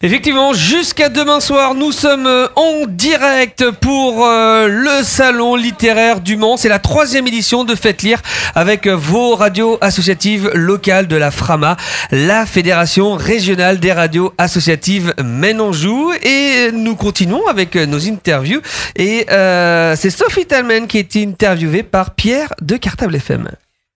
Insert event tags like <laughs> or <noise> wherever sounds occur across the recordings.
Effectivement, jusqu'à demain soir, nous sommes euh, en direct pour euh, le salon littéraire du Mans. C'est la troisième édition de Faites Lire avec euh, vos radios associatives locales de la FRAMA, la Fédération régionale des radios associatives Maine-Anjou. Et nous continuons avec nos interviews. Et c'est Sophie Talman qui est interviewée par Pierre de Cartable FM.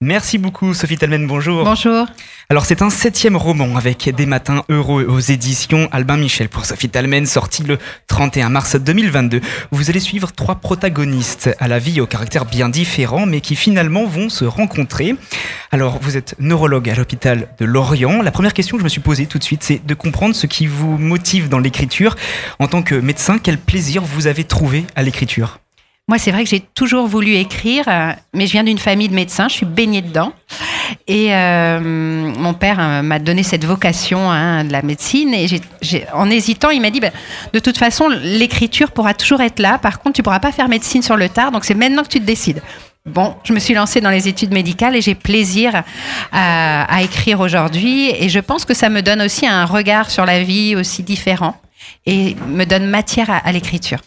Merci beaucoup Sophie Talmen, bonjour. Bonjour. Alors c'est un septième roman avec Des matins heureux aux éditions Albin Michel pour Sophie Talmen, sorti le 31 mars 2022. Vous allez suivre trois protagonistes à la vie au caractère bien différent mais qui finalement vont se rencontrer. Alors vous êtes neurologue à l'hôpital de Lorient. La première question que je me suis posée tout de suite c'est de comprendre ce qui vous motive dans l'écriture. En tant que médecin, quel plaisir vous avez trouvé à l'écriture? Moi, c'est vrai que j'ai toujours voulu écrire, euh, mais je viens d'une famille de médecins, je suis baignée dedans. Et euh, mon père euh, m'a donné cette vocation hein, de la médecine. Et en hésitant, il m'a dit bah, de toute façon, l'écriture pourra toujours être là. Par contre, tu pourras pas faire médecine sur le tard. Donc, c'est maintenant que tu te décides. Bon, je me suis lancée dans les études médicales et j'ai plaisir à, écrire aujourd'hui. Et je pense que ça me donne aussi un regard sur la vie aussi différent et me donne matière à l'écriture.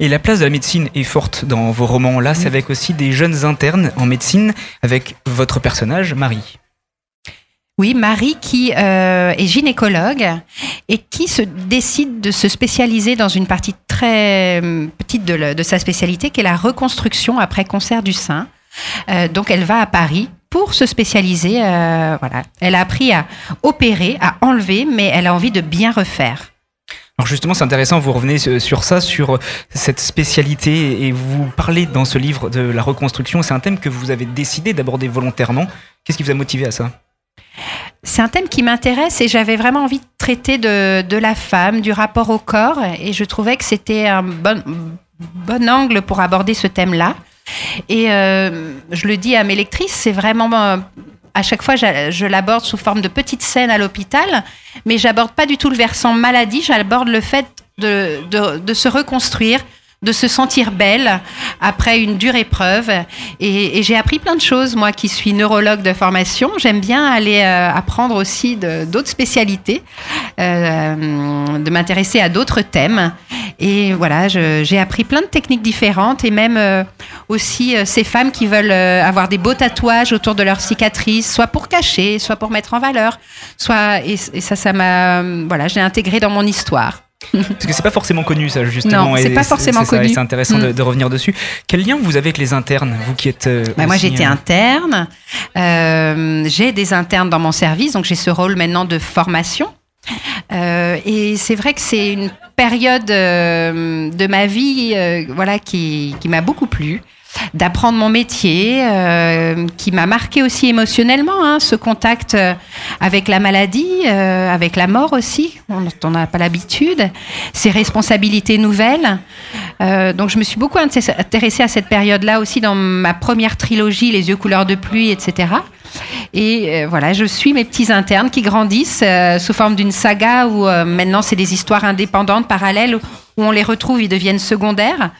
Et la place de la médecine est forte dans vos romans. Là, c'est avec aussi des jeunes internes en médecine, avec votre personnage, Marie. Oui, Marie qui euh, est gynécologue et qui se décide de se spécialiser dans une partie très euh, petite de, sa spécialité, qui est la reconstruction après cancer du sein. Euh, donc, elle va à Paris pour se spécialiser. voilà, elle a appris à opérer, à enlever, mais elle a envie de bien refaire. Alors justement, c'est intéressant, vous revenez sur ça, sur cette spécialité, et vous parlez dans ce livre de la reconstruction. C'est un thème que vous avez décidé d'aborder volontairement. Qu'est-ce qui vous a motivé à ça? C'est un thème qui m'intéresse et j'avais vraiment envie de traiter de, la femme, du rapport au corps, et je trouvais que c'était un bon, angle pour aborder ce thème-là. Et euh, je le dis à mes lectrices, c'est vraiment à chaque fois, je, l'aborde sous forme de petite scène à l'hôpital, mais j'aborde pas du tout le versant maladie, j'aborde le fait de, de, se reconstruire, de se sentir belle après une dure épreuve. Et, j'ai appris plein de choses, moi qui suis neurologue de formation. J'aime bien aller euh, apprendre aussi d'autres spécialités, euh, de m'intéresser à d'autres thèmes. Et voilà, j'ai appris plein de techniques différentes et même euh, aussi ces femmes qui veulent avoir des beaux tatouages autour de leurs cicatrices, soit pour cacher, soit pour mettre en valeur, soit et, et ça, ça m'a voilà, j'ai intégré dans mon histoire. Parce que c'est pas forcément connu ça justement. Non, c'est pas forcément connu. C'est intéressant de, mm. revenir dessus. Quel lien vous avez avec les internes, vous qui êtes euh, bah, Moi j'étais euh, interne. Euh, j'ai des internes dans mon service, donc j'ai ce rôle maintenant de formation. et c'est vrai que c'est une période de ma vie, voilà, qui, qui m'a beaucoup plu d'apprendre mon métier, euh, qui m'a marqué aussi émotionnellement, hein, ce contact euh, avec la maladie, euh, avec la mort aussi, on n'a pas l'habitude, ces responsabilités nouvelles. donc je me suis beaucoup intéressée à cette période-là aussi dans ma première trilogie, Les yeux couleur de pluie, etc. Et voilà, je suis mes petits internes qui grandissent sous forme d'une saga où maintenant c'est des histoires indépendantes, parallèles, où on les retrouve, ils deviennent secondaires.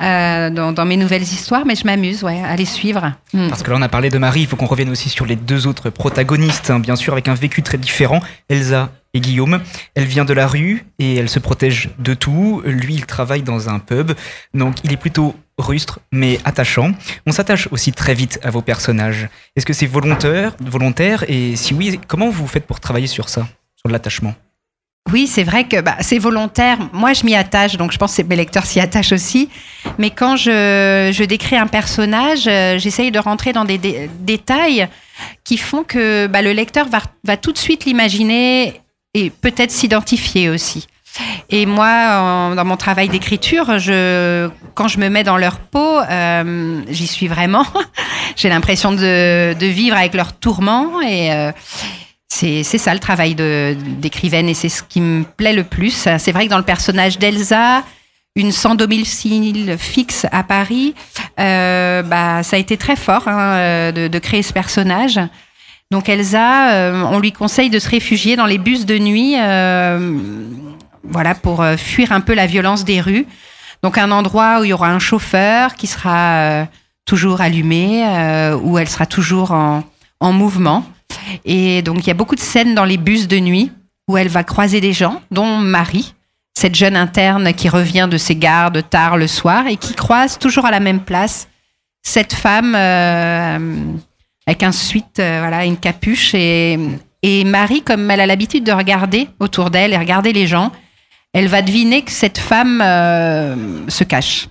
Euh, dans, mes nouvelles histoires, mais je m'amuse ouais, à les suivre. Hmm. Parce que là, on a parlé de Marie, il faut qu'on revienne aussi sur les deux autres protagonistes, hein, bien sûr, avec un vécu très différent. Elsa et Guillaume. Elle vient de la rue et elle se protège de tout. Lui, il travaille dans un pub, donc il est plutôt rustre mais attachant. On s'attache aussi très vite à vos personnages. Est-ce que c'est volontaire, volontaire? Et si oui, comment vous faites pour travailler sur ça, sur l'attachement? Oui, c'est vrai que bah, c'est volontaire. Moi, je m'y attache, donc je pense que mes lecteurs s'y attachent aussi. Mais quand je, décris un personnage, euh, j'essaye de rentrer dans des, détails qui font que bah, le lecteur va, tout de suite l'imaginer et peut-être s'identifier aussi. Et moi, dans mon travail d'écriture, quand je me mets dans leur peau, euh, j'y suis vraiment. <laughs> J'ai l'impression de, vivre avec leurs tourments et, euh, c'est ça le travail d'écrivaine et c'est ce qui me plaît le plus. C'est vrai que dans le personnage d'Elsa, une sans domicile fixe à Paris, euh, bah, ça a été très fort hein, euh, de, créer ce personnage. Donc Elsa, euh, on lui conseille de se réfugier dans les bus de nuit, voilà, pour fuir un peu la violence des rues. Donc un endroit où il y aura un chauffeur qui sera toujours allumé, où elle sera toujours en mouvement. Et donc, il y a beaucoup de scènes dans les bus de nuit. où elle va croiser des gens, dont Marie, cette jeune interne qui revient de ses gardes tard le soir et qui croise toujours à la même place cette femme euh, avec un suite, euh, une capuche et, et Marie, comme elle a l'habitude de regarder autour d'elle et regarder les gens, elle va deviner que cette femme euh, se cache.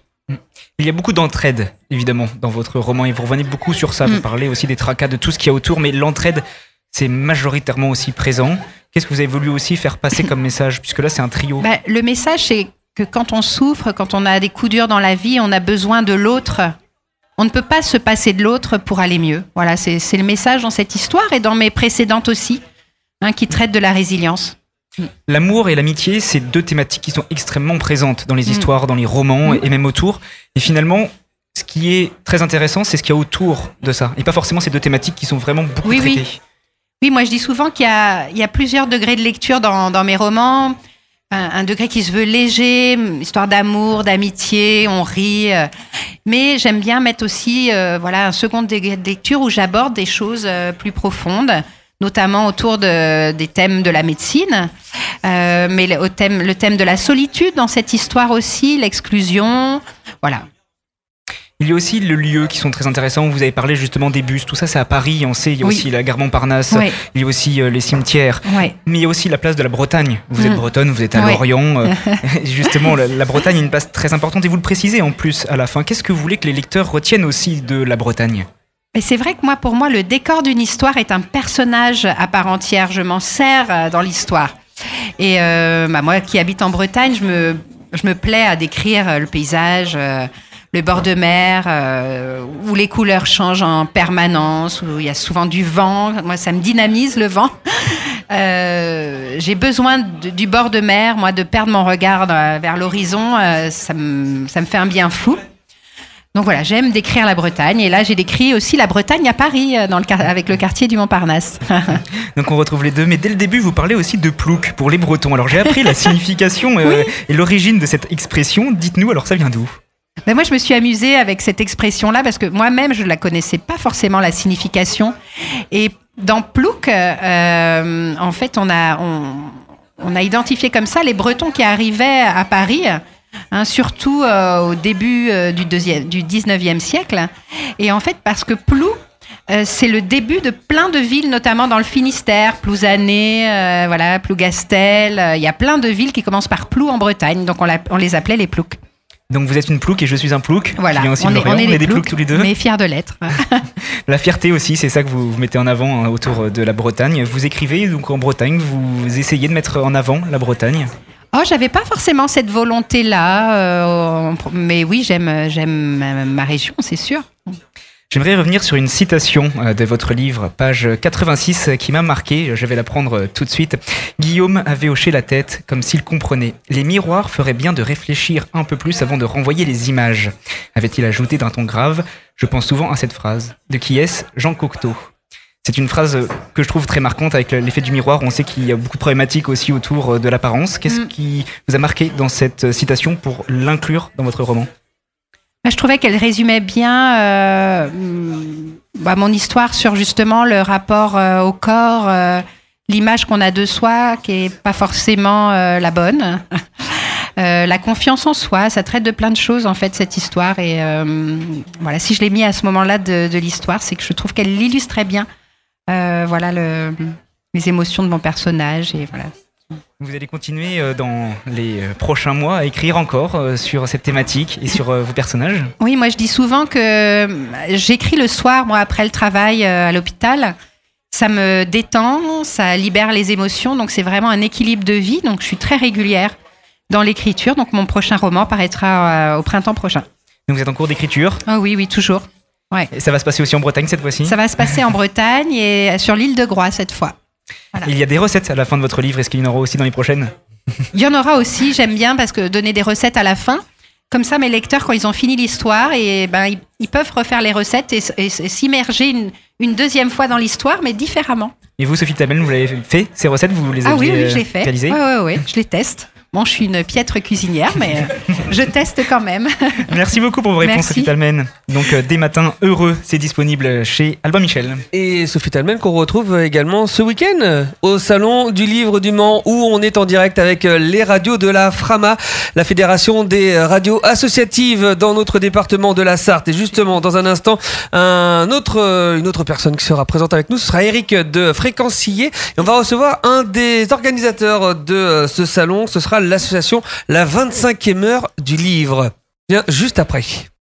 Il y a beaucoup d'entraide, évidemment, dans votre roman, et vous revenez beaucoup sur ça. Vous Mm. parlez aussi des tracas, de tout ce qu'il y a autour, mais l'entraide, c'est majoritairement aussi présent. Qu'est-ce que vous avez voulu aussi faire passer comme message Puisque là, c'est un trio? Bah, le message, c'est que quand on souffre, quand on a des coups durs dans la vie, on a besoin de l'autre. On ne peut pas se passer de l'autre pour aller mieux. Voilà, c'est c'est le message dans cette histoire et dans mes précédentes aussi, hein, qui traitent de la résilience. L'amour et l'amitié, c'est deux thématiques qui sont extrêmement présentes dans les Mm. histoires, dans les romans Mm. et même autour. Et finalement, ce qui est très intéressant, c'est ce qu'il y a autour de ça. Et pas forcément ces deux thématiques qui sont vraiment beaucoup Oui, oui. traitées. Oui, moi je dis souvent qu'il y a, il y a plusieurs degrés de lecture dans, dans mes romans. Un, un degré qui se veut léger, histoire d'amour, d'amitié, on rit. euh. Mais j'aime bien mettre aussi euh, voilà, un second degré de lecture où j'aborde des choses euh, plus profondes, notamment autour de, des thèmes de la médecine. Euh, mais le, au thème, le thème de la solitude dans cette histoire aussi, l'exclusion. Voilà. Il y a aussi le lieu qui sont très intéressants. Vous avez parlé justement des bus. Tout ça, c'est à Paris. On sait, il y a Oui. aussi la gare Montparnasse. Il y a aussi euh, les cimetières. Mais il y a aussi la place de la Bretagne. Vous êtes Mm. bretonne, vous êtes à. Lorient. euh, <laughs> <laughs> justement, la, la Bretagne est une place très importante et vous le précisez en plus à la fin. Qu'est-ce que vous voulez que les lecteurs retiennent aussi de la Bretagne? Mais c'est vrai que moi, pour moi, le décor d'une histoire est un personnage à part entière. Je m'en sers euh, dans l'histoire. Et euh, bah, moi, qui habite en Bretagne, je me, je me plais à décrire euh, le paysage, euh, le bord de mer, euh, où les couleurs changent en permanence, où il y a souvent du vent. Moi, ça me dynamise le vent. Euh, J'ai besoin du bord de mer, moi, de perdre mon regard vers l'horizon. ça, me, ça me fait un bien fou. Donc voilà, j'aime décrire la Bretagne. Et là, j'ai décrit aussi la Bretagne à Paris, euh, dans le, quar- avec le quartier du Montparnasse. <laughs> Donc on retrouve les deux, mais dès le début vous parlez aussi de plouc pour les Bretons. Alors j'ai appris la signification euh, et l'origine de cette expression. Dites-nous alors ça vient d'où? Mais moi, je me suis amusée avec cette expression-là parce que moi-même, je ne la connaissais pas forcément la signification. Et dans Plouc, euh, en fait, on a, on, on a identifié comme ça les Bretons qui arrivaient à Paris. Hein, surtout euh, au début euh, du, deuxième, du 19e siècle. Et en fait, parce que Plouc, euh, c'est le début de plein de villes, notamment dans le Finistère, Plouzané, voilà, Plougastel. Il y a plein de villes qui commencent par Plou en Bretagne, donc on, les appelait les Ploucs. Donc vous êtes une plouc et je suis un plouc. Voilà, aussi on est, on est, des des ploucs ploucs, tous les deux. mais fiers de l'être. <laughs> <laughs> La fierté aussi, c'est ça que vous, vous mettez en avant hein, autour de la Bretagne. Vous écrivez donc en Bretagne, vous essayez de mettre en avant la Bretagne? Oh, j'avais pas forcément cette volonté-là, euh, mais oui, j'aime, j'aime ma- région, c'est sûr. J'aimerais revenir sur une citation euh, de votre livre, page 86, euh, qui m'a marqué. Je vais la prendre euh, tout de suite. Guillaume avait hoché la tête comme s'il comprenait. Les miroirs feraient bien de réfléchir un peu plus avant de renvoyer les images. Avait-il ajouté d'un ton grave Je pense souvent à cette phrase. De qui est-ce Jean Cocteau? C'est une phrase euh, que je trouve très marquante avec l'effet du miroir. On sait qu'il y a beaucoup de problématiques aussi autour euh, de l'apparence. Qu'est-ce Mm. qui vous a marqué dans cette euh, citation pour l'inclure dans votre roman? Bah, Je trouvais qu'elle résumait bien euh, hum, bah, mon histoire sur justement le rapport euh, au corps, euh, l'image qu'on a de soi qui est pas forcément la bonne. <laughs> La confiance en soi, ça traite de plein de choses en fait cette histoire et voilà si je l'ai mis à ce moment-là de, de l'histoire, c'est que je trouve qu'elle illustrait bien voilà le, les émotions de mon personnage et voilà. Vous allez continuer euh, dans les euh, prochains mois à écrire encore euh, sur cette thématique et sur euh, vos personnages? Oui, moi je dis souvent que euh, j'écris le soir, moi après le travail euh, à l'hôpital. Ça me détend, ça libère les émotions, donc c'est vraiment un équilibre de vie. Donc je suis très régulière dans l'écriture. Donc mon prochain roman paraîtra euh, au printemps prochain. Donc vous êtes en cours d'écriture? Ah oui, oui, toujours. Et ça va se passer aussi en Bretagne cette fois-ci Ça va se passer en Bretagne et sur l'île de Groix cette fois. Il y a des recettes à la fin de votre livre, est-ce qu'il y en aura aussi dans les prochaines? Il y en aura aussi, j'aime bien parce que donner des recettes à la fin. Comme ça, mes lecteurs, quand ils ont fini l'histoire, et ben, ils, ils peuvent refaire les recettes et, s'immerger une, une deuxième fois dans l'histoire, mais différemment. Et vous, Sophie Tamel, vous l'avez fait Ces recettes, vous les Ah aviez oui, oui, euh, je réalisées? Ouais, ouais, ouais, je les teste. Bon, je suis une piètre cuisinière, mais euh, je teste quand même. <laughs> Merci beaucoup pour vos réponses. Sophie Talmen. Donc, euh, des matins heureux, c'est disponible chez Albin Michel. Et Sophie Talmen qu'on retrouve également ce week-end au Salon du Livre du Mans où on est en direct avec euh, les radios de la FRAMA, la Fédération des radios associatives dans notre département de la Sarthe. Et justement, dans un instant, un autre, une autre personne qui sera présente avec nous, ce sera Eric de Fréquencier. Et on va recevoir un des organisateurs de ce salon, ce sera l'association La 25e heure du livre. Bien, juste après.